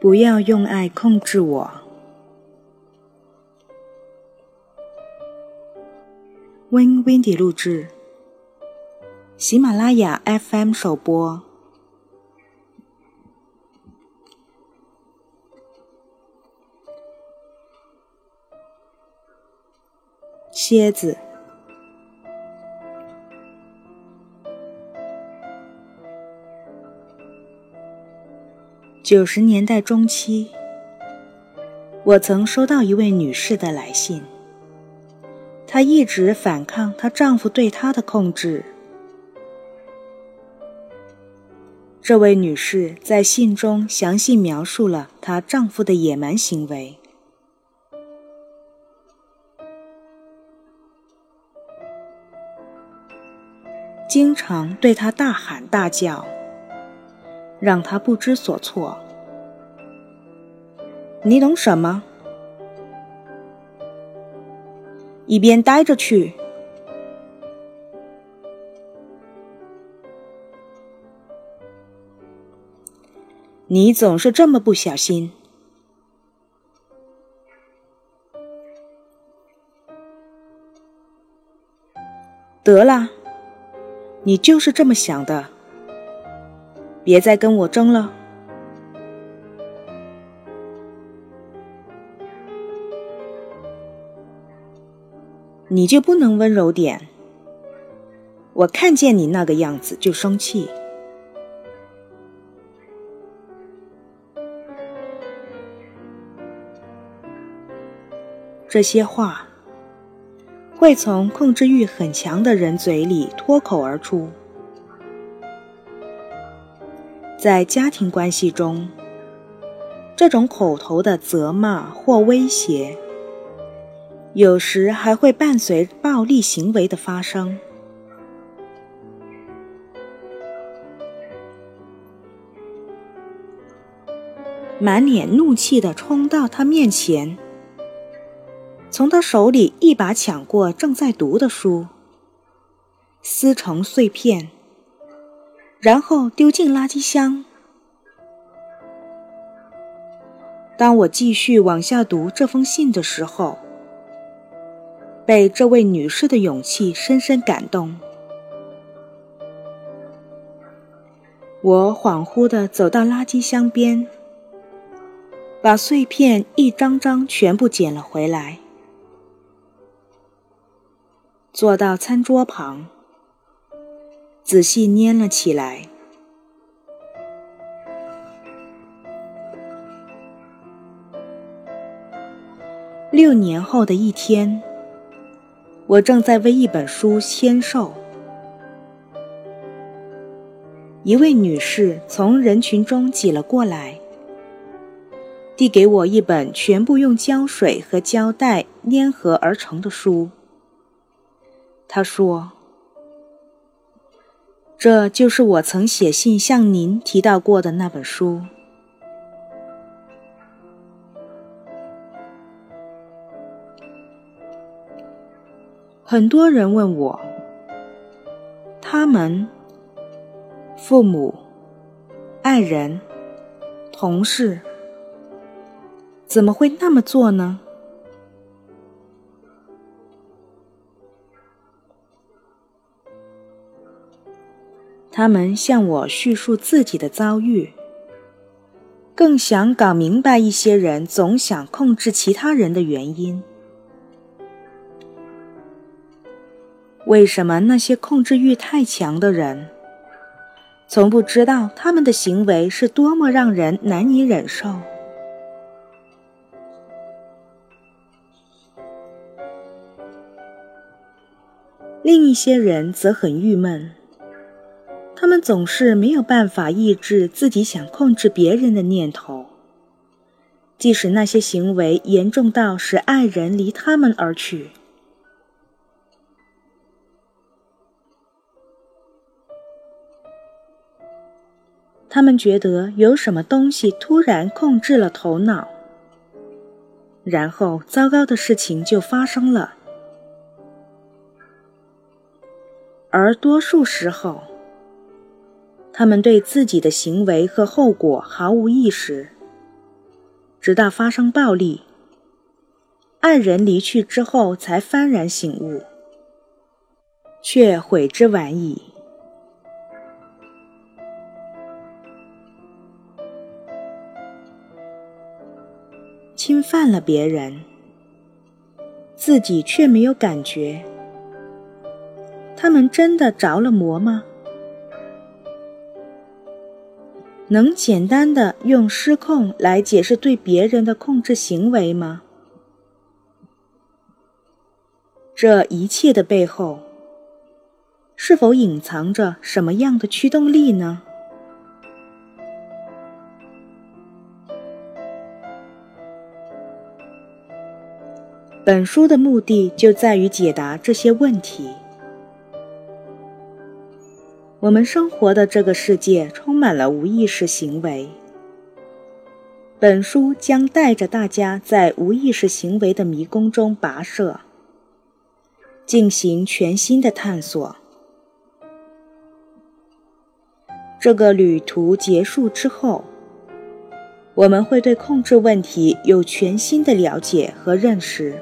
不要用爱控制我。Win Windy 录制，喜马拉雅 FM 首播。蝎子。九十年代中期，我曾收到一位女士的来信。她一直反抗她丈夫对她的控制。这位女士在信中详细描述了她丈夫的野蛮行为，经常对她大喊大叫。让他不知所措。你懂什么？一边待着去！你总是这么不小心。得了，你就是这么想的。别再跟我争了，你就不能温柔点？我看见你那个样子就生气。这些话会从控制欲很强的人嘴里脱口而出。在家庭关系中，这种口头的责骂或威胁，有时还会伴随暴力行为的发生。满脸怒气的冲到他面前，从他手里一把抢过正在读的书，撕成碎片。然后丢进垃圾箱。当我继续往下读这封信的时候，被这位女士的勇气深深感动。我恍惚地走到垃圾箱边，把碎片一张张全部捡了回来，坐到餐桌旁。仔细粘了起来。六年后的一天，我正在为一本书签售，一位女士从人群中挤了过来，递给我一本全部用胶水和胶带粘合而成的书。她说。这就是我曾写信向您提到过的那本书。很多人问我，他们、父母、爱人、同事，怎么会那么做呢？他们向我叙述自己的遭遇，更想搞明白一些人总想控制其他人的原因。为什么那些控制欲太强的人，从不知道他们的行为是多么让人难以忍受？另一些人则很郁闷。他们总是没有办法抑制自己想控制别人的念头，即使那些行为严重到使爱人离他们而去。他们觉得有什么东西突然控制了头脑，然后糟糕的事情就发生了，而多数时候。他们对自己的行为和后果毫无意识，直到发生暴力，爱人离去之后才幡然醒悟，却悔之晚矣。侵犯了别人，自己却没有感觉，他们真的着了魔吗？能简单的用失控来解释对别人的控制行为吗？这一切的背后，是否隐藏着什么样的驱动力呢？本书的目的就在于解答这些问题。我们生活的这个世界充满了无意识行为。本书将带着大家在无意识行为的迷宫中跋涉，进行全新的探索。这个旅途结束之后，我们会对控制问题有全新的了解和认识。